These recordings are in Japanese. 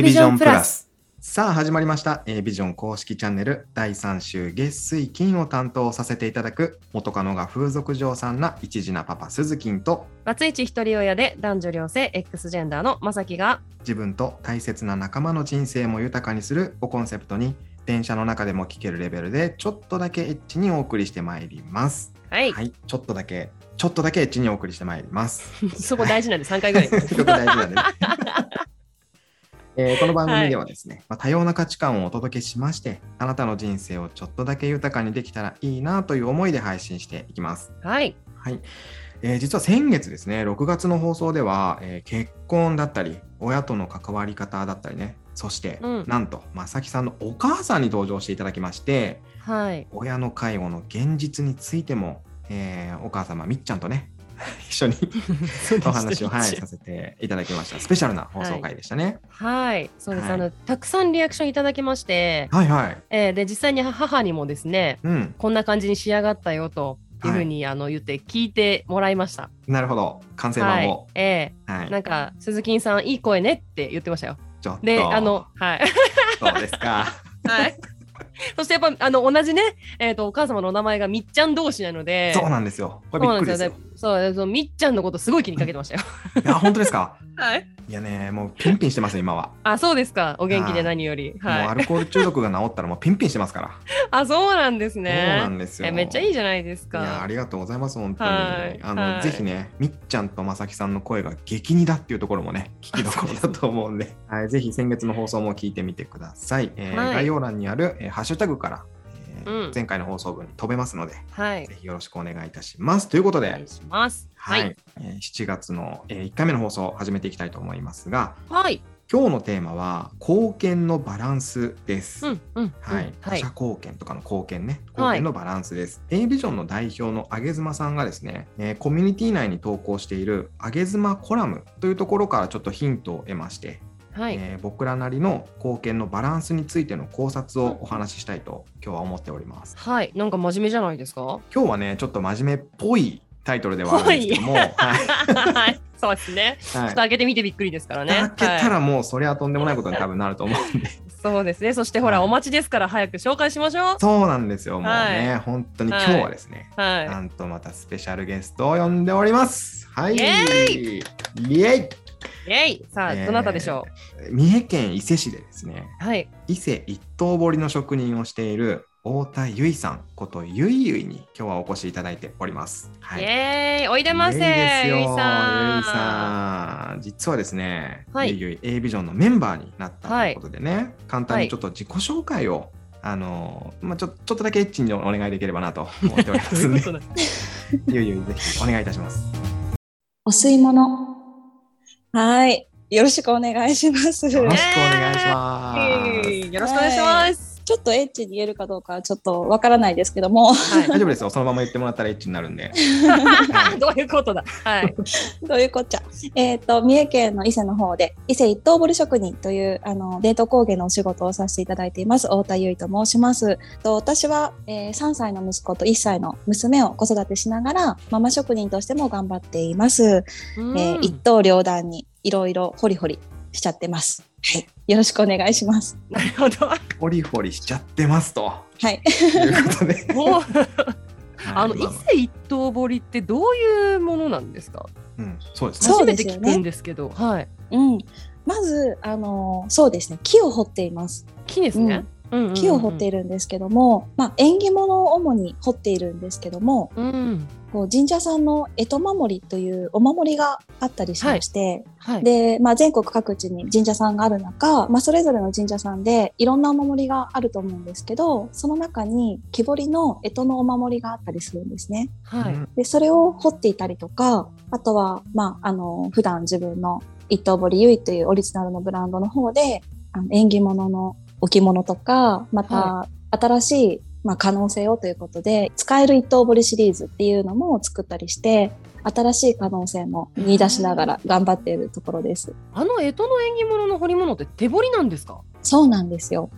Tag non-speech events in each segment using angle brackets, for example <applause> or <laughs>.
A ビジョンプラス。さあ始まりました A ビジョン公式チャンネル第3週月水金を担当させていただく元カノが風俗嬢さんな一時なパパ鈴金とバツイチ一人親で男女両性 X ジェンダーのまさきが自分と大切な仲間の人生も豊かにするをコンセプトに電車の中でも聞けるレベルでちょっとだけエッチにお送りしてまいります。はい、はい、ちょっとだけちょっとだけエッチにお送りしてまいります。<laughs> そこ大事なんで3回ぐらい <laughs> そこ大事なんでねえーこの番組ではですね、まあ、多様な価値観をお届けしましてあなたの人生をちょっとだけ豊かにできたらいいなという思いで配信していきます。はい。はい。えー実は先月ですね6月の放送では、えー結婚だったり親との関わり方だったりねそして、うん。なんと正木さんのお母さんに登場していただきましてはい。親の介護の現実についても、えーお母様みっちゃんとね一緒に <laughs> お話を、はい、させていただきました。スペシャルな放送回でしたね。はいそうです、はいあのたくさんリアクションいただきまして、はい、はい、えーで実際に母にもですねうん。こんな感じに仕上がったよというふうに、あの言って聞いてもらいましたなるほど。完成はい版を。えはい。ーなんか鈴木さんいい声ねって言ってましたよちょっと。であのはいそうですか。はい <laughs> そしてやっぱあの同じね、えー、とお母様のお名前がみっちゃん同士なのでそうなんですよ。これびっくりですよ。そうそうそうみっちゃんのことすごい気にかけてましたよ。<laughs> いや、本当ですか？<laughs> はい。いやね、もうピンピンしてますよ、今は。あそうですか。お元気で何より。もうはいアルコール中毒が治ったらもうピンピンしてますから。<laughs> あそうなんですそうねなんですよ。えめっちゃいいじゃないですいやかありがとうございます本当に、はい。あの、はい。ぜひねみっちゃんとまさきさんの声が激似だっていうところもね聞きどころだと思うんで、はい、ぜひ先月の放送も聞いてみてください、えーはい。概要欄にある、えーハッシュタグから、えーうん。前回の放送分に飛べますのではい。ぜひよろしくお願いいたします。ということでお願いします。はい、えー7月の、え1回目の放送を始めていきたいと思いますがはい。今日のテーマは貢献のバランスです、うんうんはい、うん他者貢献とかの貢献ね、貢はい。献のバランスです。A ビジョンの代表の上妻さんがですね、えーコミュニティ内に投稿している上妻コラムというところからちょっとヒントを得まして、はい。えー僕らなりの貢献のバランスについての考察をお話ししたいと今日は思っております。はい。なんか真面目じゃないですか？今日はね、ちょっと真面目っぽいタイトルではあるんですけども、はい。はい。そうですね。ちょっとはい開けてみてびっくりですからね。開けたはいらもうそれはとんでもないことに多分なると思うんで、そうですね。そしてほらはい。お待ちですから早く紹介しましょう。そうなんですよ、もうね、は本当に今日はですね、はなんとまたスペシャルゲストを呼んでおります。はい。イエイ。エイ。いイエイ。さあえ。ーどなたでしょ三重県伊勢市でですね、うはい。伊勢一刀彫りの職人をしている太田由衣さんことゆいゆいに今日はお越しいただいております。はイエーイ。おいでませゆいですよゆいさん。ゆいさん。実はですね、はい。ゆいゆい A ビジョンのメンバーになったということでね、簡単にちょっと自己紹介を、あのまあ、ちょちょっとだけエッチにお願いできればなと思っておりますんで。<laughs> ゆいゆい <laughs> ぜひお願いいたします。お吸い物。はい。よろしくお願いします。よろしくちお願いします。よろしくお願いしますょっとエッチに言えるかどうかはちょっとわからないですけども、はい <laughs> 大丈夫ですよ。そのまま言ってもらったらエッチになるんで。<laughs> どういうことだ？はいどういうこっちゃ？えっ、と、三重県の伊勢の方で、伊勢一刀彫り職人という、あの、伝統工芸のお仕事をさせていただいています。太田由衣と申します。と私は、えー3歳の息子と1歳の娘を子育てしながら、ママ職人としても頑張っています。うんえー一刀両断にいろいろホリホリしちゃってます。はい。よろしくお願いします。なるほどホリホリしちゃってますとはい。いうことで。<laughs> もうあの伊勢一刀彫りってどういうものなんですか？うん、そうですね。そう初めてですよね聞くんですけどはいうん。まず、あのーそうですね。木を彫っています。木ですね、うん木を彫っているんですけども、まあ、縁起物を主に彫っているんですけども、うん。こう神社さんの干支守りというお守りがあったりしまして、はい。で、まあ、全国各地に神社さんがある中、まあ、それぞれの神社さんでいろんなお守りがあると思うんですけど、その中に木彫りの干支のお守りがあったりするんですね。はい、うん。で、それを彫っていたりとか、あとは、まあ、あの、普段自分の一刀彫りゆいというオリジナルのブランドの方で、あの縁起物の置物とか、また、新しい、まあ、可能性をということで、使える一刀彫りシリーズっていうのも作ったりして、新しい可能性も見出しながら頑張っているところです。あの干支の縁起物の彫り物って手彫りなんですか？そうなんですよ。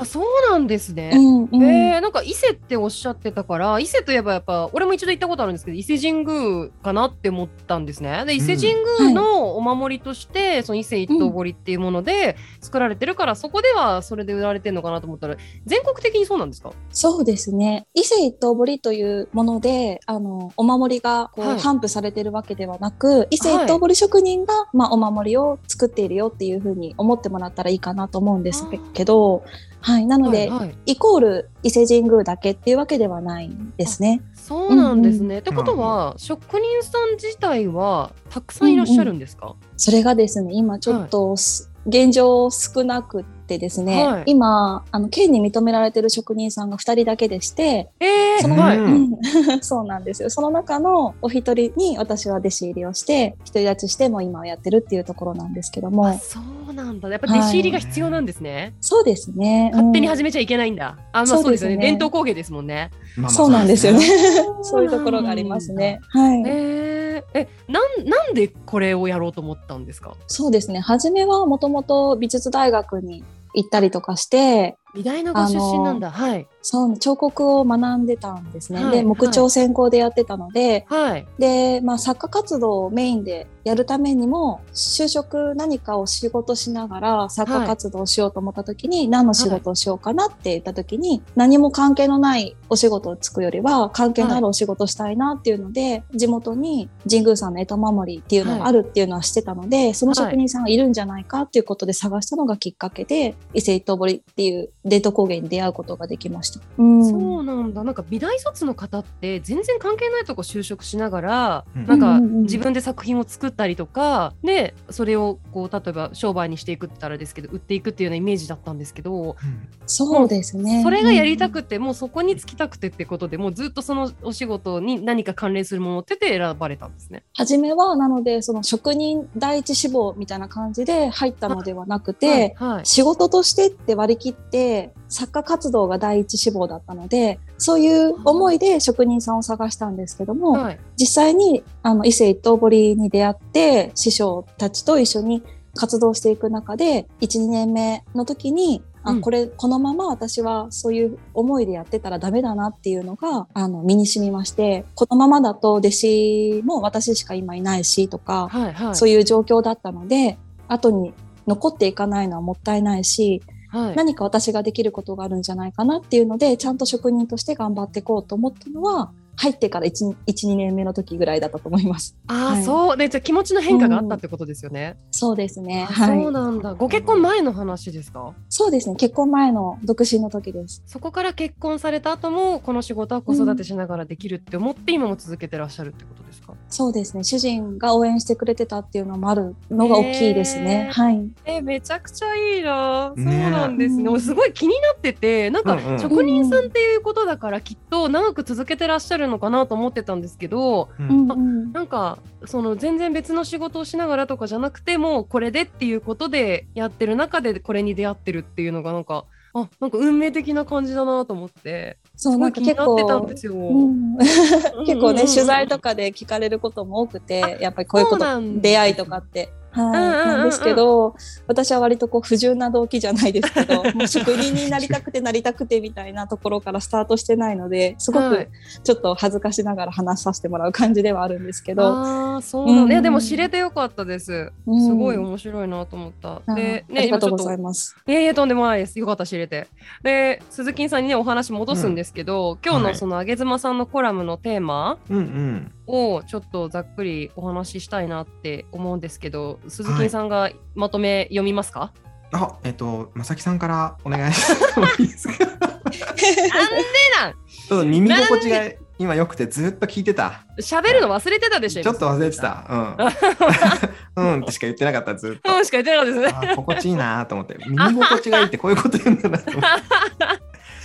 あそうなんですね。うんうん。えー、なんか伊勢っておっしゃってたから伊勢といえばやっぱ俺も一度行ったことあるんですけど伊勢神宮かなって思ったんですね。で伊勢神宮のお守りとして、その伊勢一刀彫っていうもので作られてるから、そこではそれで売られてるのかなと思ったら全国的にそうなんですか？そうですね。伊勢一刀彫りというもので、あの、お守りがこう、はい。頒布されてるわけではなく、伊勢一刀彫り職人が、まあ、お守りを作っているよっていうふうに思ってもらったらいいかなと思うんですけど、はい。なので、はいはいイコール伊勢神宮だけっていうわけではないんですね。そうなんですね。うんってことは職人さん自体はたくさんいらっしゃるんですか、それがですね、今ちょっとす、現状少なくってですね、はい今、あの、県に認められてる職人さんが2人だけでして、えー、その、はい、う <laughs> そうなんですよ。その中のお一人に私は弟子入りをして、独り立ちしてもう今はやってるっていうところなんですけどあも、そうなんだ。やっぱ弟子入りが必要なんですね。そうですね。勝手に始め、めちゃいけないんだ。あ、まあそそううですすよね。でね伝統工芸ですもんね。まあまあそうなんですよね。<laughs> そういうところがありますね。はい。えー、え、なん、なんでこれをやろうと思ったんですか？そうですね。初めはもともと美術大学に行ったりとかして、美大のご出身なんだ。はい。そう彫刻を学んでたんですね。はいで木彫専攻でやってたので、はい。で、まあ、作家活動をメインでやるためにも就職何かを仕事しながら作家活動をしようと思った時に、何の仕事をしようかなって言った時に、何も関係のないお仕事をつくよりは関係のあるお仕事をしたいなっていうので、地元に神宮さんの江戸守りっていうのがあるっていうのは知ってたので、その職人さんがいるんじゃないかっていうことで探したのがきっかけで伊勢一刀彫りっていう伝統工芸に出会うことができました。うんそうなんだ。なんか美大卒の方って全然関係ないとこ就職しながら、うんなんかうんうんうん自分で作品を作ったりとか、でそれをこう例えば商売にしていくって言ったらあれですけど売っていくっていうようなイメージだったんですけど、そうですね。それがやりたうんくて、もうそこに就きたくてってことでもうずっとそのお仕事に何か関連するものをってて選ばれたんですね。初めはなのでその職人第一志望みたいな感じで入ったのではなくて、はいはい仕事としてって割り切って作家活動が第一志望だったのでそういう思いで職人さんを探したんですけども、はい。実際にあの伊勢一刀彫りに出会って師匠たちと一緒に活動していく中で12年目の時にあうん。これこのまま私はそういう思いでやってたらダメだなっていうのがあの身に染みましてこのままだと弟子も私しか今いないしとか、はいはい。そういう状況だったので後に残っていかないのはもったいないしはい何か私ができることがあるんじゃないかなっていうのでちゃんと職人として頑張っていこうと思ったのは入ってから12年目の時ぐらいだったと思います。ああ、はいそうでじゃあ気持ちの変化があったってことですよね。そうですね。あはい。そうなんだ。ご結婚前の話ですか？そうですね。結婚前の独身の時です。そこから結婚された後もこの仕事は子育てしながらできるって思って今も続けてらっしゃるってことですか？そうですね。主人が応援してくれてたっていうのもあるのが大きいですね。へーはい。えめちゃくちゃいいな。そうねなんですね。うん俺すごい気になってて、なんかうんうん職人さんっていうことだからきっと長く続けてらっしゃるのかなと思ってたんですけど、ううんんうん。なんかその全然別の仕事をしながらとかじゃなくてもこれでっていうことでやってる中でこれに出会ってるっていうのがなんかあなんか運命的な感じだなと思って。そう、ないんか結構で、すよ。うん、<laughs> 結構ね、取材とかで聞かれることも多くて、やっぱりこういうこと、出会いとかって。はい、んうんうんうんなんですけど、私は割とこう不純な動機じゃないですけど、<laughs> もう職人になりたくてなりたくてみたいなところからスタートしてないので、すごはいくちょっと恥ずかしながら話させてもらう感じではあるんですけど、ああそうなんだ、うんでも知れてよかったです。うんすごい面白いなと思った。あで、ありがとうございます。いやいやとんでもないです。よかった知れて。で、鈴木さんにねお話戻すんですけど、今日はいのそのあげずまさんのコラムのテーマうんうん。をちょっとざっくりお話ししたいなって思うんですけど、鈴木さんがまとめ読みますか？あ、えっと、まさきさんからお願いしてもいいですか <laughs> <laughs> なんでなん？ちょっと耳心地が今良くてずっと聞いてた。喋るの忘れてたでしょ。ちょっと忘れて。た。うん。<laughs> うんってしか言ってなかった、ずっと。うんしか言ってなかったですね。あ心地いいなと思って。耳心地がいいってこういうこと言うんだなと思って。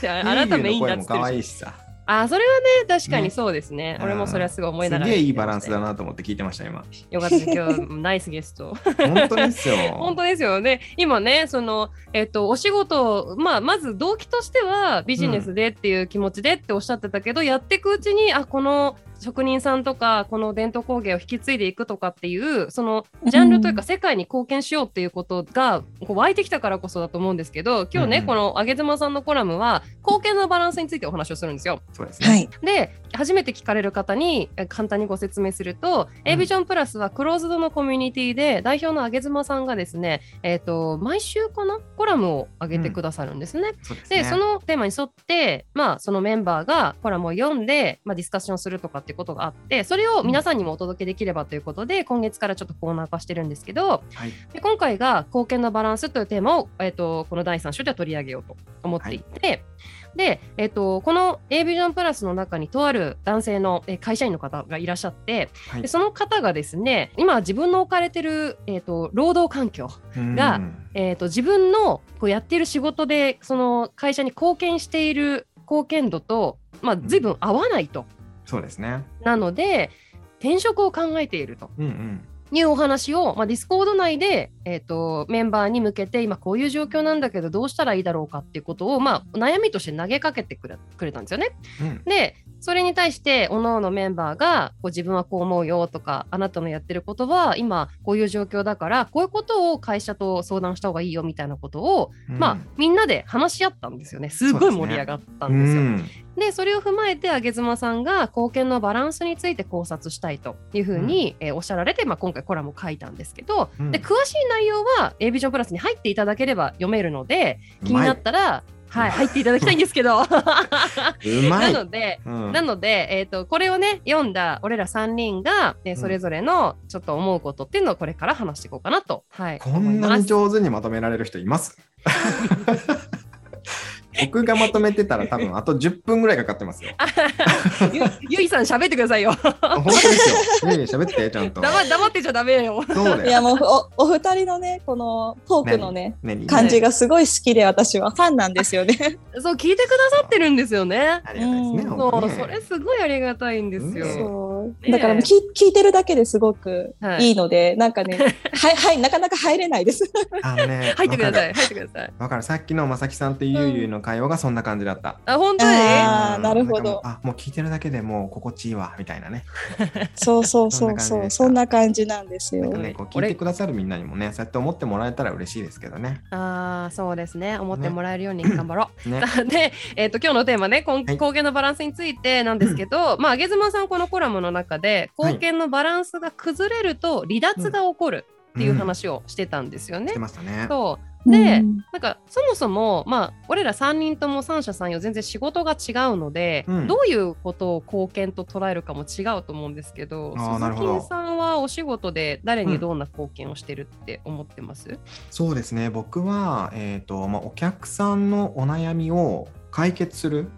じゃああなたメインだっ可愛し。いしさ。あ、それはね確かにねそうですね。うん俺もそれはすごい思いすながら。げえいいバランスだ。なと思って聞いてました、今。よかったです。今日ナイスゲスト。本当ですよ。<laughs> 本当ですよね。今ね、その、えっと、お仕事、まあ、まず動機としてはビジネスでっていう気持ちでっておっしゃってたけど、やっていくうちに、あ、この職人さんとかこの伝統工芸を引き継いでいくとかっていうそのジャンルというか世界に貢献しようっていうことがこう湧いてきたからこそだと思うんですけど今日ね、この上妻さんのコラムは貢献のバランスについてお話をするんですよ。そうですね。はい。で初めて聞かれる方にえ簡単にご説明すると、うん A ビジョンプラスはクローズドのコミュニティで代表の上妻さんがですね、えー、と毎週かなコラムを上げてくださるんですね。そうですね。でそのテーマに沿って、まあ、そのメンバーがコラムを読んで、まあ、ディスカッションするとかっていうことがあってそれを皆さんにもお届けできればということで、今月からちょっとコーナー化してるんですけどはい。で今回が貢献のバランスというテーマを、えー、とこの第3章では取り上げようと思っていて、で、えー、とこの A ビジョンプラスの中にとある男性のえー会社員の方がいらっしゃってはいでその方がですね今自分の置かれてる、えー、と労働環境がうんえー、と自分のこうやっている仕事でその会社に貢献している貢献度と、まあ、随分合わないと。そうですね。なので転職を考えているとうんうん。いうお話を、まあ、 Discord 内で、えー、とメンバーに向けて今こういう状況なんだけどどうしたらいいだろうかっていうことを、まあ、悩みとして投げかけてくれくれたんですよね。うんでそれに対して各々メンバーがこう自分はこう思うよとかあなたのやってることは今こういう状況だからこういうことを会社と相談した方がいいよみたいなことを、うん。まあみんなで話し合ったんですよね。すごい盛り上がったんですよ。うん。でそれを踏まえて上妻さんが貢献のバランスについて考察したいというふうに、えーおっしゃられて、まあ、今回コラムを書いたんですけど、うん。で詳しい内容は A ビジョンプラスに入っていただければ読めるので気になったら、はい、入っていただきたいんですけど。ない。ので、うん。なので、えー、とこれをね読んだ俺ら3人が、えーうん。それぞれのちょっと思うことっていうのをこれから話していこうかなと、はい、こんなに上手にまとめられる人います？<laughs> 僕がまとめてたら多分あと10分ぐらいかかってますよ。<laughs> ゆゆいさん喋ってくださいよ本当ですよ。いやいや喋ってちゃんと。黙黙ってちゃダメよそうだよ。いやもうおお二人のねこのトークのねね感じがすごい好きで私はファンなんですよね。そう聞いてくださってるんですよねありがたいですね。うんそうそれすごいありがたいんですよ、うんそうねだから聞聞いてるだけですごくはいいいので、なんかね <laughs> はいはいなかなか入れないです。あのね入ってくださわい入ってください。わかる。さっきのまさきさんとゆうゆいの会話がそんな感じだった。あ本当に？うんあーなるほどあもう聞いてるだけでもう心地いいわみたいなね。そうそうそうそう <laughs> そんな感じなんですよなんか。ねこう聞いてくださるみんなにもねそうやって思ってもらえたら嬉しいですけどね。ああそうですね思ってもらえるように頑張ろう、ね。<laughs> で、えー、と今日のテーマね貢献のバランスについてなんですけど、まあ上妻さんこのコラムの中で貢献のバランスが崩れると離脱が起こるっていう話をしてたんですよね。してましたね。そうで、うんなんかそもそもまあ俺ら3人とも三者三様全然仕事が違うので、うんどういうことを貢献と捉えるかも違うと思うんですけど鈴木さんはお仕事で誰にどんな貢献をしてるって思ってます、そうですね。僕はえっ、とまあお客さんのお悩みを解決する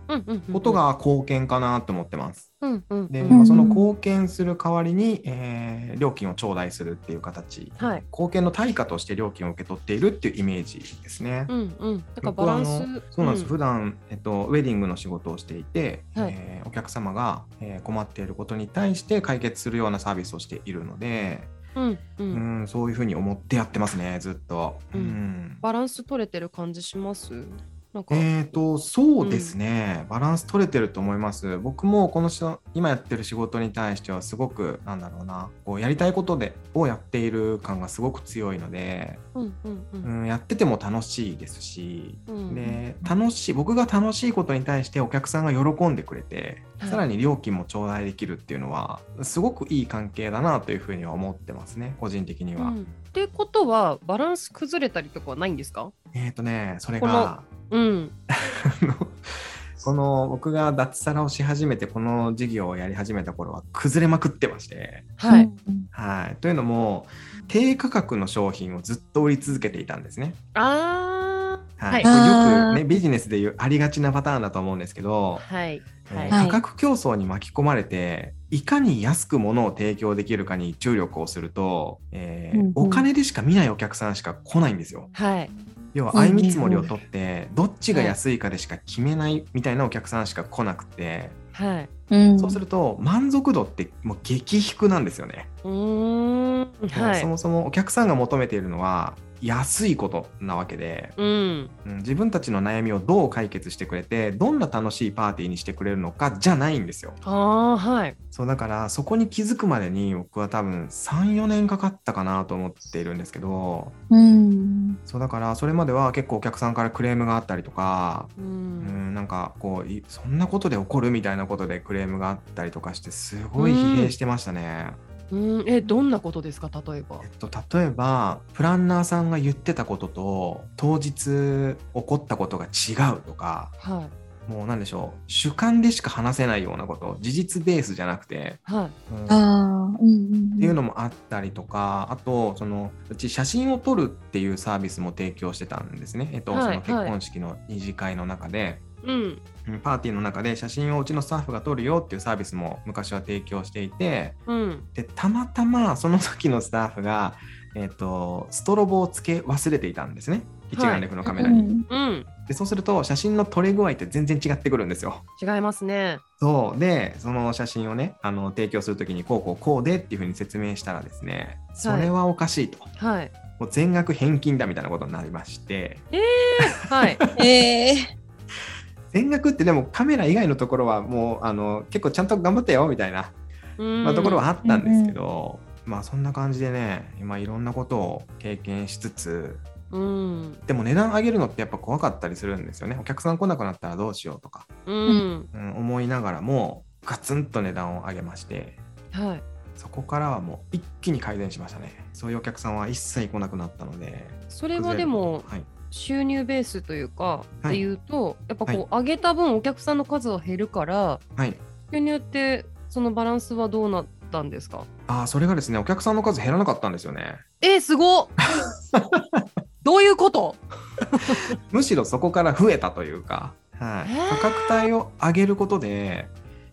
こと、が貢献かなと思ってます。うんうんうん。で、うんまあ、その貢献する代わりに、えー料金を頂戴するっていう形、はい。貢献の対価として料金を受け取っているっていうイメージですね。うんうん、だからバランス。そうなんです、う普段、えっと、ウェディングの仕事をしていて、はい。えーお客様が、えー困っていることに対して解決するようなサービスをしているので、うんううんん、そういうふうに思ってやってますねずっと。うん。うん。バランス取れてる感じします？なんか、えー、とそうですね、バランス取れてると思います。僕もこのし今やってる仕事に対してはすごくなんだろうなこうやりたいことでをやっている感がすごく強いので、うんうんううんん、やってても楽しいですし、うん。で楽しい僕が楽しいことに対してお客さんが喜んでくれて、はい。さらに料金も頂戴できるっていうのはすごくいい関係だなというふうには思ってますね個人的には。うんってことはバランス崩れたりとかはないんですか？えっ、とねそれこのがうん。この僕が脱サラをし始めてこの事業をやり始めた頃は崩れまくってまして、はい、うんはい、というのも低価格の商品をずっと売り続けていたんですね。あー。は、はい。よあーくねビジネスでいうありがちなパターンだと思うんですけど、はい。はい、えー価格競争に巻き込まれていかに安く物を提供できるかに注力をすると、えーうんうん。お金でしか見ないお客さんしか来ないんですよ。はい。要は相見積もりを取ってどっちが安いかでしか決めないみたいなお客さんしか来なくて、はい。うん。そうすると満足度ってもう激低なんですよね。うーん。はい。そもそもお客さんが求めているのは安いことなわけで、うん。うん自分たちの悩みをどう解決してくれてどんな楽しいパーティーにしてくれるのかじゃないんですよ。ああ、はい。そうだからそこに気づくまでに僕は多分34年かかったかなと思っているんですけどうん。そうだからそれまでは結構お客さんからクレームがあったりとかう。うんんなんかこういそんなことで怒るみたいなことでクレームがあったりとかしてすごい疲弊してましたね。うん、え、どんなことですか、例えばえっ。と、例えばプランナーさんが言ってたことと当日起こったことが違うとかはもうなんでしょう主観でしか話せないようなこと事実ベースじゃなくて、い。はい。うんああ、うんうん。っていうのもあったりとかあとそのうち写真を撮るっていうサービスも提供してたんですね、えっと、はいその結婚式の二次会の中で、うん。うんパーティーの中で写真をうちのスタッフが撮るよっていうサービスも昔は提供していてうん。でたまたまその時のスタッフが、えっとストロボをつけ忘れていたんですね一眼レフのカメラに、うんうん。でそうすると写真の撮れ具合って全然違ってくるんですよ違いますね。そうでその写真をねあの提供する時にこうこうこうでっていうふうに説明したらですねそれはおかしいと、はい。もう全額返金だみたいなことになりましてはい。<laughs> ええ全額ってでもカメラ以外のところはもうあの結構ちゃんと頑張ったよみたいな、うんまあ、ところはあったんですけど、まあそんな感じでね今いろんなことを経験しつつうん。でも値段上げるのってやっぱ怖かったりするんですよねお客さん来なくなったらどうしようとか、うん。うん、思いながらもガツンと値段を上げましてはい。そこからはもう一気に改善しましたねそういうお客さんは一切来なくなったのでそれはでもはい、収入ベースというか、はい。っていうとやっぱこう、はい。上げた分お客さんの数は減るからはい、収入ってそのバランスはどうなったんですか？ああそれがですねお客さんの数減らなかったんですよね。えー、すごっ！<laughs> どういうこと？むしろそこから増えたというか、はい。価格帯を上げることで、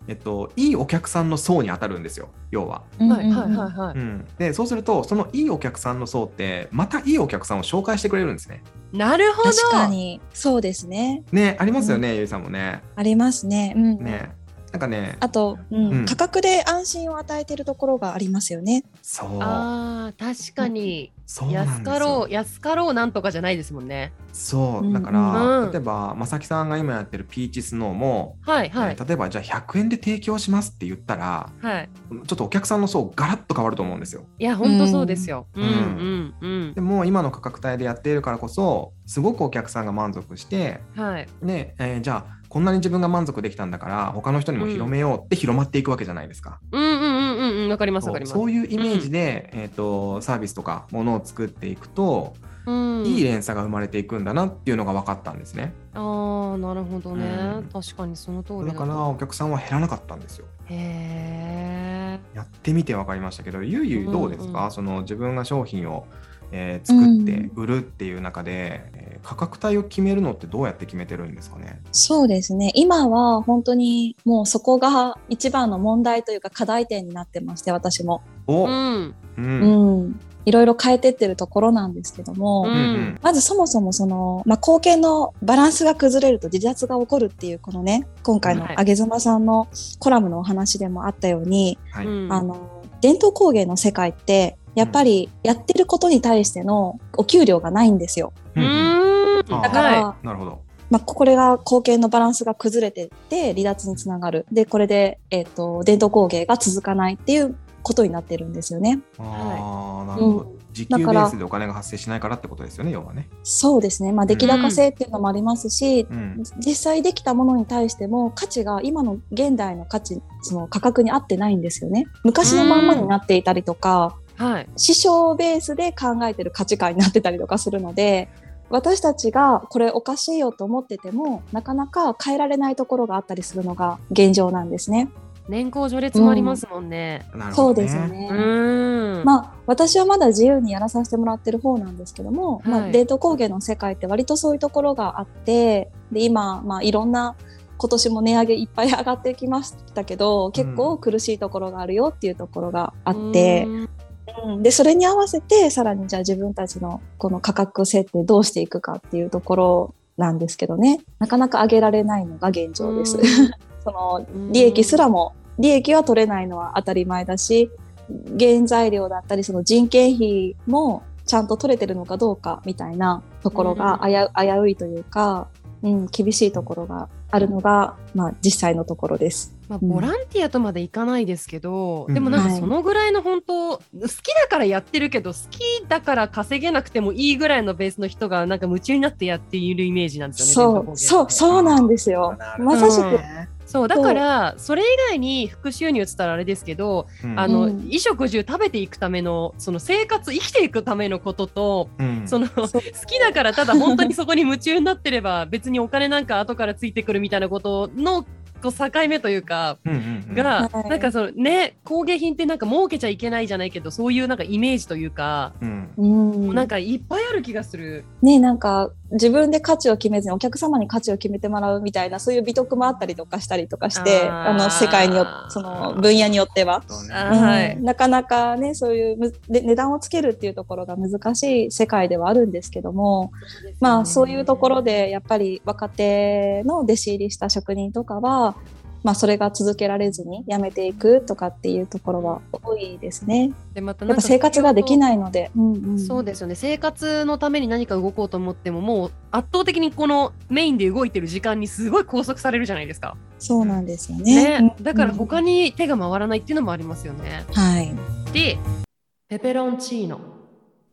えっと、いいお客さんの層に当たるんですよ要は、うんはいはいはいはい、うん、でそうするとそのいいお客さんの層ってまたいいお客さんを紹介してくれるんですね。なるほど。確かに。そうですね。ねありますよね、ゆいさんもね。ありますね。うん、ねなんかねあと、うんうん。価格で安心を与えてるところがありますよね。そう。あー確かに。そうなんです安かろよう安かろうなんとかじゃないですもんね。そううん。だから、うん。例えばまさきさんが今やってるピーチスノーも、はいはい、えー例えばじゃあ100円で提供しますって言ったらはい。ちょっとお客さんの層ガラッと変わると思うんですよ。いや本当そうですよ。うん。んうんうん。でも今の価格帯でやっているからこそすごくお客さんが満足してはい。で、えーじゃあこんなに自分が満足できたんだから他の人にも広めようって広まっていくわけじゃないですか。うんうんうんうんうんわかりますわかります。そういうイメージで、えー、とサービスとかものを作っていくと、うん。いい連鎖が生まれていくんだなっていうのが分かったんですね。あーなるほどね、うん。確かにその通りだからお客さんは減らなかったんですよ。へえやってみて分かりましたけどゆいゆいどうですか、うんうん。その自分が商品を、えー作って売るっていう中で、えー価格帯を決めるのってどうやって決めてるんですかね？そうですね。今は本当にもうそこが一番の問題というか課題点になってまして、私も。お、ううん。んうん。いろいろ変えてってるところなんですけども、うん。うんまずそもそもその、まあ、貢献のバランスが崩れると自殺が起こるっていうこのね、今回のはい。あげずまさんのコラムのお話でもあったように、はい。うん。あの、伝統工芸の世界って、やっぱりやってることに対してのお給料がないんですよ。ううんだからはなるほど。まあ、これが貢献のバランスが崩れてって離脱につながる。で、これで、えっ、と、伝統工芸が続かないっていうことになってるんですよね。ああ、なるほど。うん時給ベースでお金が発生しないからってことですよね、要はね。そうですね。まあ、出来高制っていうのもありますし、うん。実際できたものに対しても価値が今の現代の価値、その価格に合ってないんですよね。昔のまんまになっていたりとか、はい師匠ベースで考えてる価値観になってたりとかするので、私たちがこれおかしいよと思ってても、なかなか変えられないところがあったりするのが現状なんですね。年功序列もありますもんねなるほど、ね。そうですよ。ね。うんまあ、私はまだ自由にやらさせてもらってる方なんですけども、まあ、はいデート工芸の世界って割とそういうところがあって、で、今、まあ、いろんな、今年も値上げいっぱい上がってきましたけど、結構苦しいところがあるよっていうところがあって、うんうん。で、それに合わせて、さらにじゃあ自分たちのこの価格設定どうしていくかっていうところなんですけどね、なかなか上げられないのが現状です。<laughs> その利益すらも、利益は取れないのは当たり前だし、原材料だったり、その人件費もちゃんと取れてるのかどうかみたいなところが危う,、いというか、うん、厳しいところがあるのが、まあ、実際のところです。まあ、うん。ボランティアとまでいかないですけど、うん。でもなんかはい。そのぐらいの本当、好きだからやってるけど好きだから稼げなくてもいいぐらいのベースの人がなんか夢中になってやっているイメージなんですよね。そう、そう、そうなんですよ。まさしく、そうだからそれ以外に副収入っつったらあれですけど、うん。あのうん。衣食住食べていくためのその生活生きていくためのことと、うん。その好きだからただ本当にそこに夢中になってれば別にお金なんか後からついてくるみたいなことのこう境目というか。うんうんうんが、はいなんかそのね工芸品ってなんか儲けちゃいけないじゃないけどそういうなんかイメージというか、うんうん、なんかいっぱいある気がする。ねなんか自分で価値を決めずにお客様に価値を決めてもらうみたいなそういう美徳もあったりとかしたりとかしてあの世界によその分野によっては、はい。うん。なかなかねそういうむで値段をつけるっていうところが難しい世界ではあるんですけども、まあそういうところでやっぱり若手の弟子入りした職人とかは、まあ、それが続けられずに辞めていくとかっていうところは多いですね。でまたやっぱ生活ができいないので。うんうんそうですよね生活のために何か動こうと思ってももう圧倒的にこのメインで動いてる時間にすごい拘束されるじゃないですか。そうなんですよね。ね、だから他に、に手が回らないっていうのもありますよね。はい。でペペロンチーノ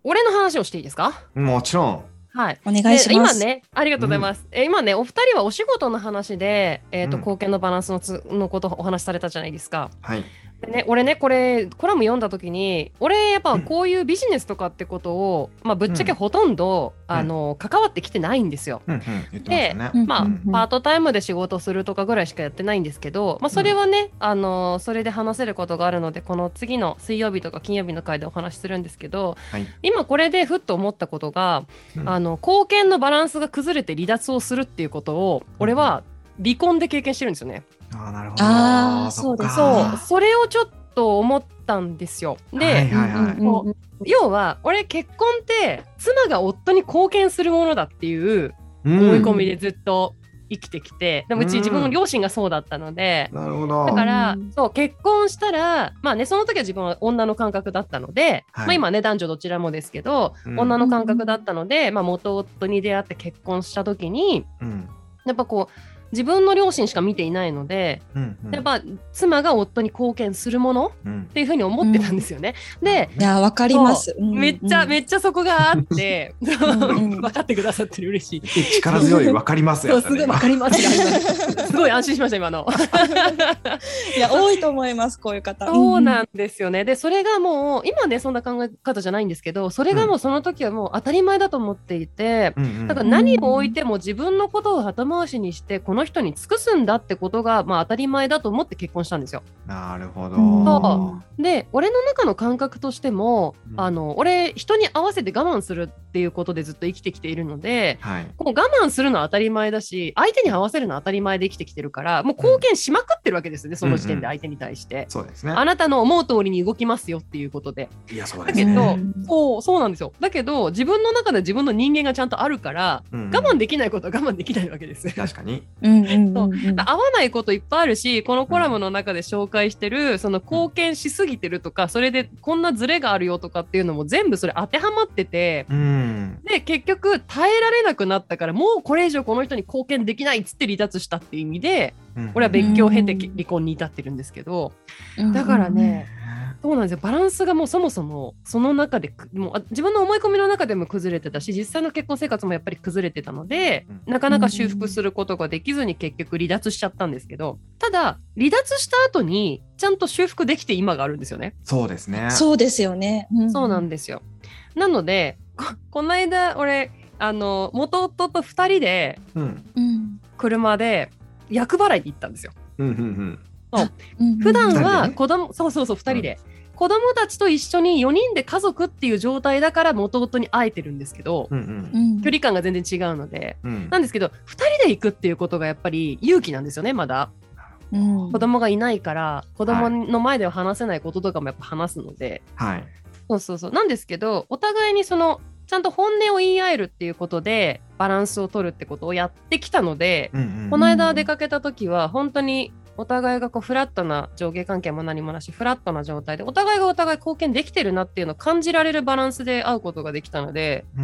俺の話をしていいですか？もちろんはい。お願いします。で今ね、ありがとうございます。え今ね、お二人はお仕事の話で、えっ、と、うん貢献のバランスのつのことをお話しされたじゃないですか。はいでね、俺ね、これ、コラム読んだ時に、俺、やっぱこういうビジネスとかってことを、まあ、ぶっちゃけほとんど、うん。あの、関わってきてないんですよ。うんうん言ってまあ、うんうん。パートタイムで仕事するとかぐらいしかやってないんですけど、まあ、それはね、あのそれで話せることがあるのでこの次の水曜日とか金曜日の回でお話しするんですけどはい。今これでふっと思ったことが、うん。あの貢献のバランスが崩れて離脱をするっていうことを俺は離婚で経験してるんですよね。あーなるほど。あーそっか。そうそれをちょっと思ったんですよ。で、要は俺結婚って妻が夫に貢献するものだっていううん。思い込みでずっと生きてきて、でもうちうん。自分の両親がそうだったので、なるほど。だから、うん。そう結婚したらまあねその時は自分は女の感覚だったので、はい。まあ、今ね男女どちらもですけど、うん。女の感覚だったので、まあ、元夫に出会って結婚した時にうん。やっぱこう自分の両親しか見ていないので、うんうんやっぱ妻が夫に貢献するものうんっていうふうに思ってたんですよね。でいや、わかります。うんうんめっちゃめっちゃそこがあって、<laughs> んうん分かってくださってる嬉しい。力強いわかりますそうよすごいわかります <laughs> すごい安心しました今の。<laughs> いや、多いと思います、こういう方。そうなんですよね。で、それがもう、今ね、そんな考え方じゃないんですけど、それがもうその時はもう当たり前だと思っていて、うんうんだから何を置いても自分のことを後回しにして、この人に尽くすんだってことが、まあ当たり前だと思って結婚したんですよ。なるほど。で、俺の中の感覚としても、うん。あの、俺、人に合わせて我慢するっていうことでずっと生きてきているので、はい。こう我慢するのは当たり前だし、相手に合わせるのは当たり前で生きてきてるから、もう貢献しまくってるわけですよね、その時点で相手に対して。そうですね。あなたの思う通りに動きますよっていうことで。いやそうだけど、ですねそう、そうなんですよ。だけど、自分の中で自分の人間がちゃんとあるから、うん我慢できないことは我慢できないわけです。確かに。うんうんうんうん合わないこといっぱいあるし、このコラムの中で紹介してる、その貢献しすぎてるとか、それでこんなズレがあるよとかっていうのも全部それ当てはまってて、うん。で、結局耐えられなくなったから、もうこれ以上この人に貢献できないっつって離脱したっていう意味で、うん俺は別居を経てうん離婚に至ってるんですけど、うん。だからね、そうなんですよ。バランスがもうそもそもその中でくもうあ自分の思い込みの中でも崩れてたし実際の結婚生活もやっぱり崩れてたので、うん。なかなか修復することができずに結局離脱しちゃったんですけどただ離脱した後にちゃんと修復できて今があるんですよね。そうですね。そうですよね。そうなんですよ。なのでここの間俺あの元夫と2人でうん。うん。車で厄払いに行ったんですよ。うんうんうん。普段は子供、そうそうそう2人で、子供たちと一緒に4人で家族っていう状態だから元々に会えてるんですけど、うんうん。うん。距離感が全然違うので。うん。なんですけど2人で行くっていうことがやっぱり勇気なんですよねまだ。うん。子供がいないから子供の前では話せないこととかもやっぱ話すので、はい。そうそうそう。なんですけどお互いにそのちゃんと本音を言い合えるっていうことでバランスを取るってことをやってきたので、うんうんこの間出かけた時は本当にお互いがこうフラットな上下関係も何もなしフラットな状態でお互いがお互い貢献できてるなっていうのを感じられるバランスで会うことができたのでう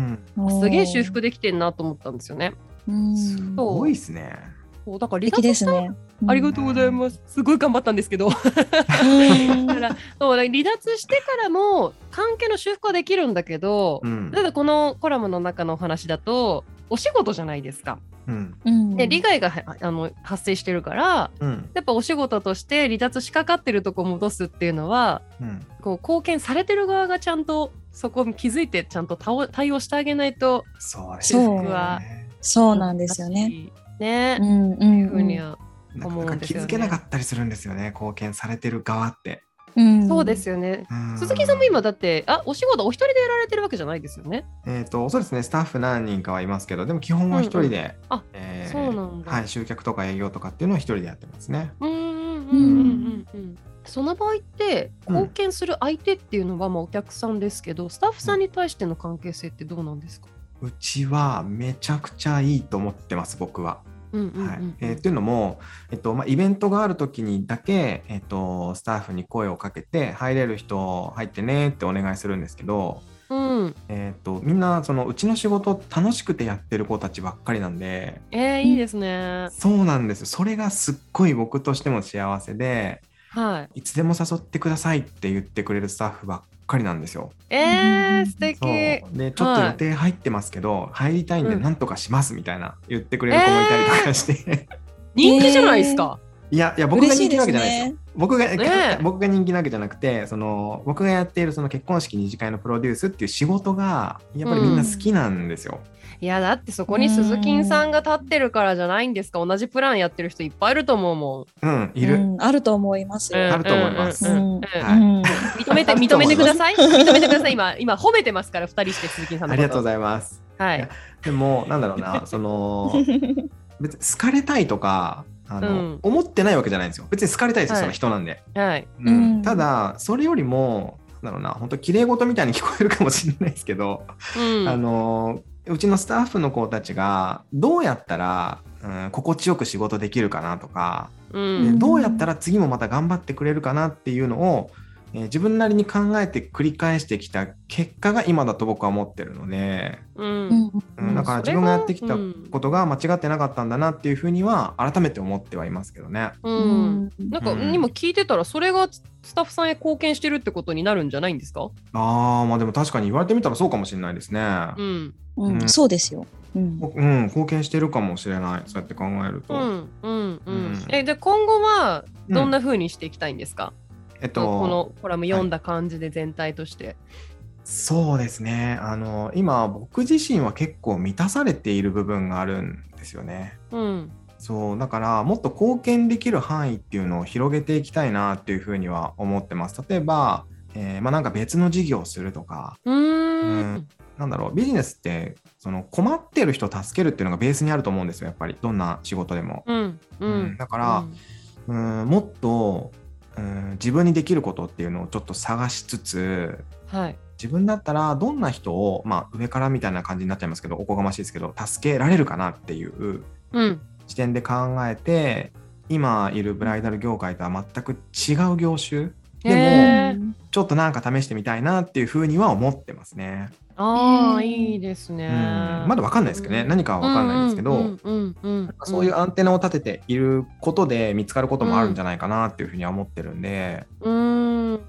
ん、すげえ修復できてんなと思ったんですよね。うんすごいですね。そうだから離素敵脱したですね。ありがとうございます。すごい頑張ったんですけど。うん <laughs> だからそうだから離脱してからも関係の修復はできるんだけど、うんただこのコラムの中のお話だとお仕事じゃないですか。うんうんで利害がはあの発生してるからうんやっぱお仕事として離脱しかかってるとこ戻すっていうのはうんこう貢献されてる側がちゃんとそこに気づいてちゃんと対応対応してあげないとそうですそうね。はそうなんですよね。。ね、うっんうんていうふうにうんは、思うんですよね気づけなかったりするんですよね。貢献されてる側って。うんそうですよね。うん鈴木さんも今だってあお仕事お一人でやられてるわけじゃないですよね？えっ、とそうですね。スタッフ何人かはいますけど、でも基本は一人で、うんうんあえーそうなんだはい、集客とか営業とかっていうのを一人でやってますね。うんうんうんうんうんうん。その場合って貢献する相手っていうのはまあお客さんですけど、スタッフさんに対しての関係性ってどうなんですか？うちはめちゃくちゃいいと思ってます、僕は。っていうのも、えっとまあ、イベントがある時にだけ、えっと、スタッフに声をかけて入れる人入ってねってお願いするんですけど、うん、えっとみんなそのうちの仕事楽しくてやってる子たちばっかりなんでえー、いいですね。そうなんですよそれがすっごい僕としても幸せではい。いつでも誘ってくださいって言ってくれるスタッフばっかりなんですよ。えー、素敵。そうでちょっと予定入ってますけど、入りたいんでうんなんとかしますみたいな言ってくれる子もいたりとかして、人気じゃないですか？いやいや僕が人気なわけじゃないですよ。僕が、<laughs> 僕が人気なわけじゃなくてその僕がやっているその結婚式二次会のプロデュースっていう仕事がやっぱりみんな好きなんですよ。いやだってそこに鈴木さんが立ってるからじゃないんですか？同じプランやってる人いっぱいいると思うもん。うん、いる。うんあると思いますよ。あると思います認めて認めてください。認めてください。今今褒めてますから二人して鈴木さんのこと。ありがとうございます。はい。でもなんだろうなその <laughs> 別に好かれたいとかあの、うん思ってないわけじゃないんですよ。別に好かれたいですよ、はいその人なんで。はい。うんうんただそれよりもなんだろうな本当綺麗事みたいに聞こえるかもしれないですけど、うん。あのうちのスタッフの子たちがどうやったら、うん、心地よく仕事できるかなとか、うん。でどうやったら次もまた頑張ってくれるかなっていうのを、えー自分なりに考えて繰り返してきた結果が今だと僕は思ってるので、う。うんんうん、だから自分がやってきたうんことが間違ってなかったんだなっていうふうには改めて思ってはいますけどね。う。うんんなんか、うん今聞いてたらそれがスタッフさんへ貢献してるってことになるんじゃないんですか？ああまあでも確かに言われてみたらそうかもしれないですね。うん。うんうんそうですよ。うんうん、貢献してるかもしれないそうやって考えると。うん。うん。ううんん。え、で今後はどんな風にしていきたいんですか？えっとこのコラム読んだ感じで全体として。そうですねあの今僕自身は結構満たされている部分があるんですよね。うん。そうだからもっと貢献できる範囲っていうのを広げていきたいなっていうふうには思ってます。例えば、えーまあ、なんか別の事業をするとかうーん。なんだろうビジネスってその困ってる人を助けるっていうのがベースにあると思うんですよやっぱりどんな仕事でも。うん。ううんん。だから、うん、もっと、うん、自分にできることっていうのをちょっと探しつつはい。自分だったらどんな人を、まあ、上からみたいな感じになっちゃいますけどおこがましいですけど助けられるかなっていううん。視点で考えて今いるブライダル業界とは全く違う業種でもちょっとなんか試してみたいなっていうふうには思ってますね。ああ、うん。いいですね。うん。まだわかんないですけどね、何かはわかんないですけど、そういうアンテナを立てていることで見つかることもあるんじゃないかなっていうふうには思ってるんで、うーん。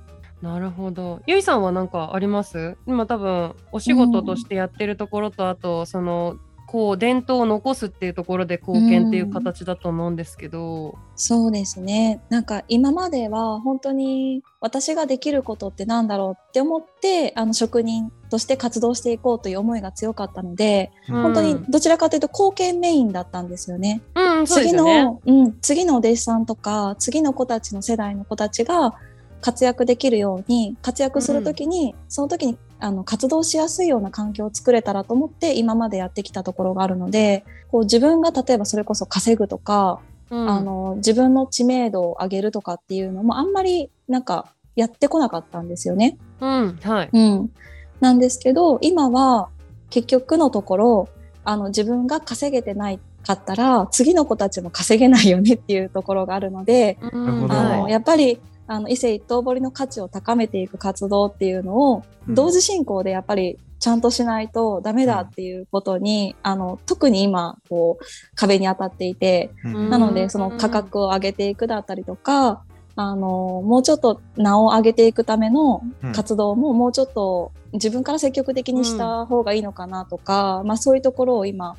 なるほど。ゆいさんは何かあります？今多分お仕事としてやってるところと、あとそのこう伝統を残すっていうところで貢献っていう形だと思うんですけど。そうですね。なんか今までは本当に私ができることってなんだろうって思ってあの職人として活動していこうという思いが強かったので、うん本当にどちらかというと貢献メインだったんですよね。次。の、うん、次のお弟子さんとか次の子たちの世代の子たちが活躍できるように活躍するときに、その時にあの活動しやすいような環境を作れたらと思って今までやってきたところがあるのでこう自分が例えばそれこそ稼ぐとか、うん。あの自分の知名度を上げるとかっていうのもあんまりなんかやってこなかったんですよね。うん、はい。うん、なんですけど今は結局のところあの自分が稼げてないかったら次の子たちも稼げないよねっていうところがあるので、うん。あのはいやっぱりあの異性一等堀の価値を高めていく活動っていうのをうん同時進行でやっぱりちゃんとしないとダメだっていうことに、あの特に今こう壁に当たっていて、うんなのでその価格を上げていくだったりとか、あのもうちょっと名を上げていくためのうん活動ももうちょっと自分から積極的にした方がいいのかなとか、まあそういうところを今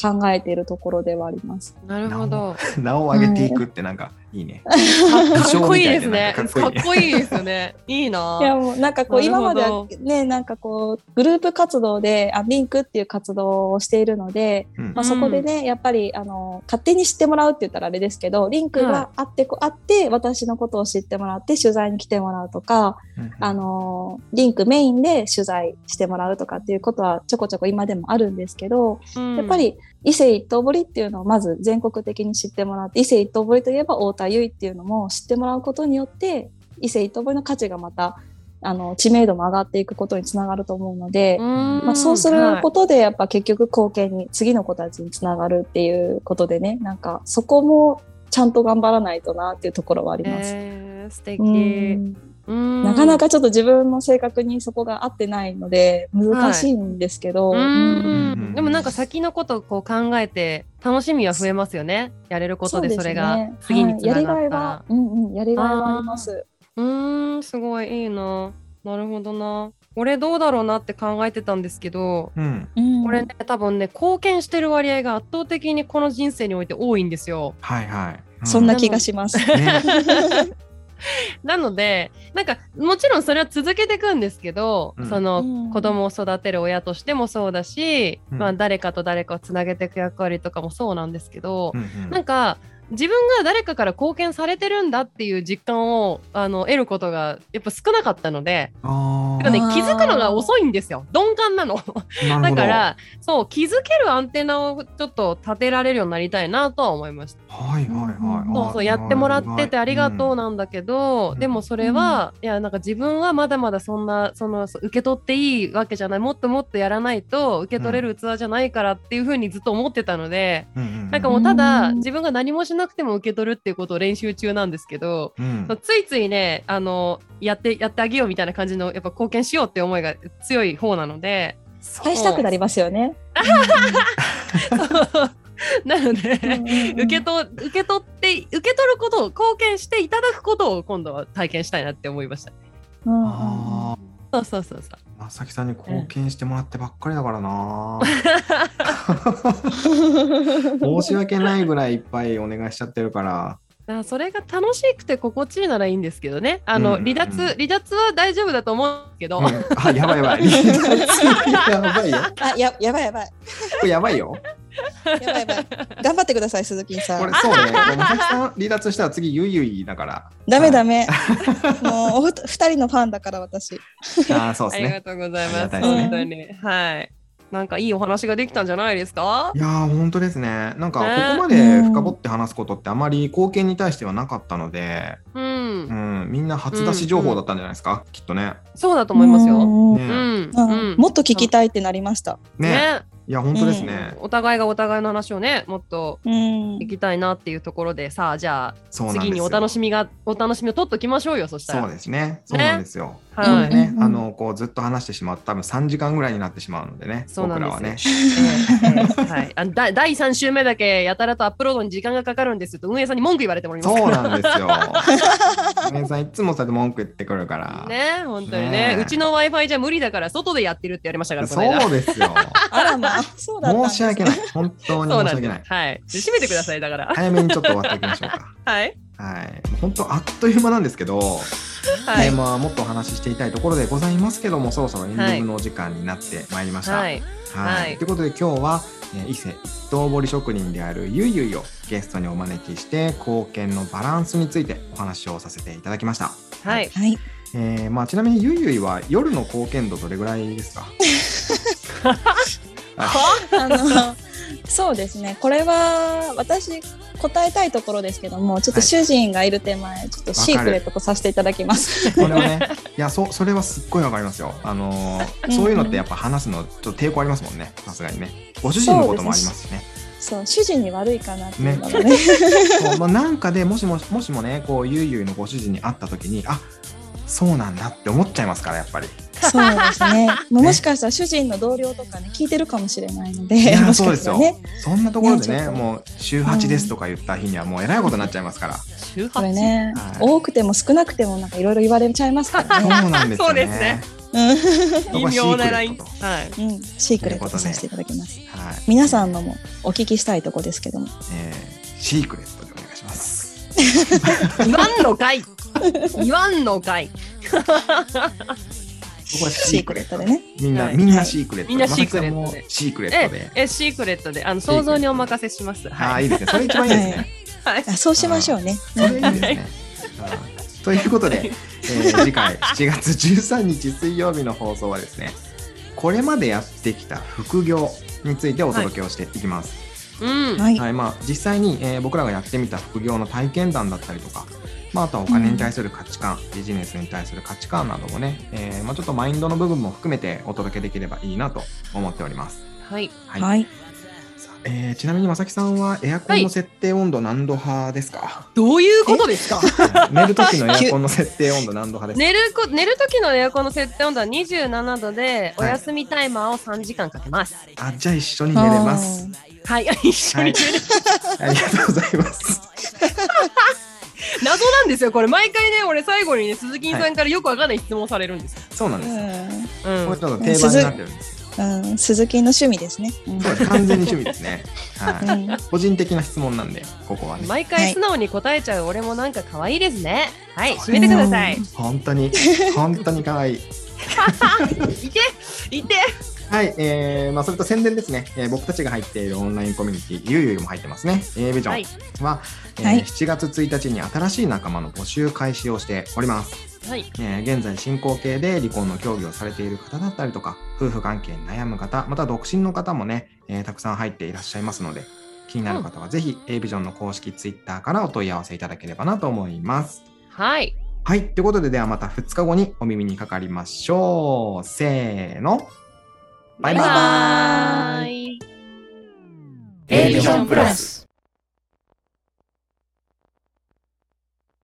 考えているところではあります。なるほど。<laughs> 名を上げていくってなんかいいね。<laughs> かっこいいですね。かかっっこいいですよね。いいな。いやもうなんかこう今まではねなんかこうグループ活動であリンクっていう活動をしているので、うん。まあ、そこでね、やっぱりあの勝手に知ってもらうって言ったらあれですけどリンクがあってこあって私のことを知ってもらって取材に来てもらうとか、うんあのリンクメインで取材してもらうとかっていうことはちょこちょこ今でもあるんですけど、やっぱり異性一等堀っていうのをまず全国的に知ってもらって異性一等堀といえば太田結衣っていうのも知ってもらうことによって異性一等堀の価値がまたあの知名度も上がっていくことにつながると思うので、うん、まあ、そうすることでやっぱ結局貢献に次の子たちにつながるっていうことでねなんかそこもちゃんと頑張らないとなっていうところはあります。えー、素敵。なかなかちょっと自分の性格にそこが合ってないので難しいんですけど、ううんんでもなんか先のことをこう考えて楽しみは増えますよね。やれることでそれが次につながったはいやりがいはら。、うんうん、やりがいはあります。うーんすごいいいな。なるほどな。俺どうだろうなって考えてたんですけど、うん。うんこれね多分ね貢献してる割合が圧倒的にこの人生において多いんですよ。はいはい。うそんな気がします。ね。<laughs> <laughs> なのでなんかもちろんそれは続けていくんですけど、うん。そのうん。子供を育てる親としてもそうだし、うん。まあ、誰かと誰かをつなげていく役割とかもそうなんですけど、うんうん。なんか自分が誰かから貢献されてるんだっていう実感をあの得ることがやっぱ少なかったので、あね気づくのが遅いんですよ鈍感なの。<laughs> だからそう気づけるアンテナをちょっと立てられるようになりたいなとは思いました。はいはいはい。そうそうやってもらっててありがとうなんだけど、うん。でもそれは、いやなんか自分はまだまだそんなその受け取っていいわけじゃないもっともっとやらないと受け取れる器じゃないからっていうふうにずっと思ってたので、うん。うんうんなんかもうただうん自分が何もしなくても受け取るっていうことを練習中なんですけど、うんついついねあのやってやってあげようみたいな感じのやっぱ貢献しようって思いが強い方なので返したくなりますよね。<laughs> なので。受けと取受け取って受け取ることを貢献していただくことを今度は体験したいなって思いました。あそうそうそうそう。あ、まさきさんに貢献してもらってばっかりだからな。<laughs> 申し訳ないぐらいいっぱいお願いしちゃってるから。だからそれが楽しくて心地いいならいいんですけどね。あの、うん離脱離脱は大丈夫だと思うけど。うんあ、やばいやばい。<laughs> やばいよ。あややばいやばいこれやばいよ。<laughs> やばいやばい頑張ってください鈴木さんこれ。そうね。これまさきさん離脱したら次ゆいゆいだから。ダメダメ。<laughs> もうおふた二人のファンだから私。あーそうですね。<laughs> ありがとうございます。ありがたいですね本当に。はい。なんかいいお話ができたんじゃないですか？いやー本当ですね。なんかこねこまで深掘って話すことってあまり貢献に対してはなかったので、うんう。ん、みんな初出し情報だったんじゃないですか、きっとね。そうだと思いますよ。うんねうん。うんもっと聞きたいってなりました。ねね。いや本当ですね。お互いがお互いの話をね、もっとうん行きたいなっていうところで、さあ、じゃあ、次にお楽しみが、お楽しみを取っときましょうよ、そしたら。そうですね。そうなんですよ。はいね、うんあのこうずっと話してしまうと多分3時間ぐらいになってしまうのでね、そうなん僕らですよはね。ええええはい、あのだ <laughs> 第3週目だけやたらとアップロードに時間がかかるんですと運営さんに文句言われておりますそうなんですよ。<laughs> 皆さんいつもそうやって文句言ってくるから。ね本当にねねえうちの w i f i じゃ無理だから外でやってるって言われましたからそうですよ。あらまあ申し訳ない。本当に申し訳ない。はいで締めてくださいだから早めにちょっと終わっていきましょうか。<laughs> はいはい。本当あっという間なんですけど、はいねまあ、もっとお話ししていたいところでございますけども、そろそろエンディングのお時間になってまいりました。はいはいということで今日は、えー伊勢一刀彫り職人であるゆいゆいをゲストにお招きして貢献のバランスについてお話をさせていただきました。はいはい。えーまあ、ちなみにゆいゆいは夜の貢献度どれぐらいですか？<laughs> あのそうですね。これは私答えたいところですけども、ちょっと主人がいる手前、ちょっとシークレットとさせていただきます。これはね、いや、そ、それはすっごいわかりますよ。あのそういうのってやっぱ話すのちょっと抵抗ありますもんね。さすがにね。ご主人のこともありますしね。そう主人に悪いかなっていうのがねそうまあ、なんかでもしももしもねこうゆいゆいのご主人に会った時にあそうなんだって思っちゃいますからやっぱり。そうですね。もしかしたら主人の同僚とかね聞いてるかもしれないのいでそうですよ。そんなところでねもう週8ですとか言った日にはもうえらいことになっちゃいますから。週これね、はい。多くても少なくてもなんかいろいろ言われちゃいますからそうね、なんですよね。そうですね。そこは微妙なライン。はい。うん、シークレットとさせていただきます。はい。皆さんのもお聞きしたいとこですけども。えーシークレットでお願いします。<laughs> 言わんのかい。言わんのかいここはシークレットでね。みんな、はい。みんなシークレット。みんなシークレットで。シークレットえで。えシークレットで。あの想像にお任せします。ああ、はいいいですね。それ一番いいですね。はい。あそうしましょうね。それいいですね。うんということで、えー次回7月13日水曜日の放送はですね、これまでやってきた副業についてお届けをしていきます。うん。はい、はい、まあ実際に、えー僕らがやってみた副業の体験談だったりとか、まあ、あとはお金に対する価値観、ビジネスに対する価値観などもね、えーまあ、ちょっとマインドの部分も含めてお届けできればいいなと思っております。はい。はい。はい、えーちなみにまさきさんはエアコンの設定温度何度派ですか、どういうことですか？寝る時のエアコンの設定温度何度派ですか？<laughs> 寝るこ寝る時のエアコンの設定温度は27度で、お休みタイマーを3時間かけます。あじゃあ一緒に寝れます。はい、一緒に寝る、ありがとうございます。謎なんですよ、これ。毎回ね、俺最後にね、鈴木さんからよくわかんない質問されるんですよ。そうなんですよ。うん。これちょっと定番になってるんですよ。うん、うん、鈴木の趣味ですね、うんそうです完全に趣味ですね。はい。うん個人的な質問なんで、ここはね。毎回素直に答えちゃう俺もなんか可愛いですね。はい、締めてください。本当に、<laughs> 本当に可愛い。いていてはい、えーまあ、それと宣伝ですね、えー僕たちが入っているオンラインコミュニティ、ゆうゆうも入ってますね、A ビジョはいンは、えーはい7月1日に新しい仲間の募集開始をしております。はい。えー現在進行形で離婚の協議をされている方だったりとか、夫婦関係に悩む方、また独身の方もね、えーたくさん入っていらっしゃいますので、気になる方はぜひ A ビジョンの公式 Twitter からお問い合わせいただければなと思います。はい。はい。ということで、ではまた2日後にお耳にかかりましょう。せーの。バイバイバイバーイ A ビジョンプラス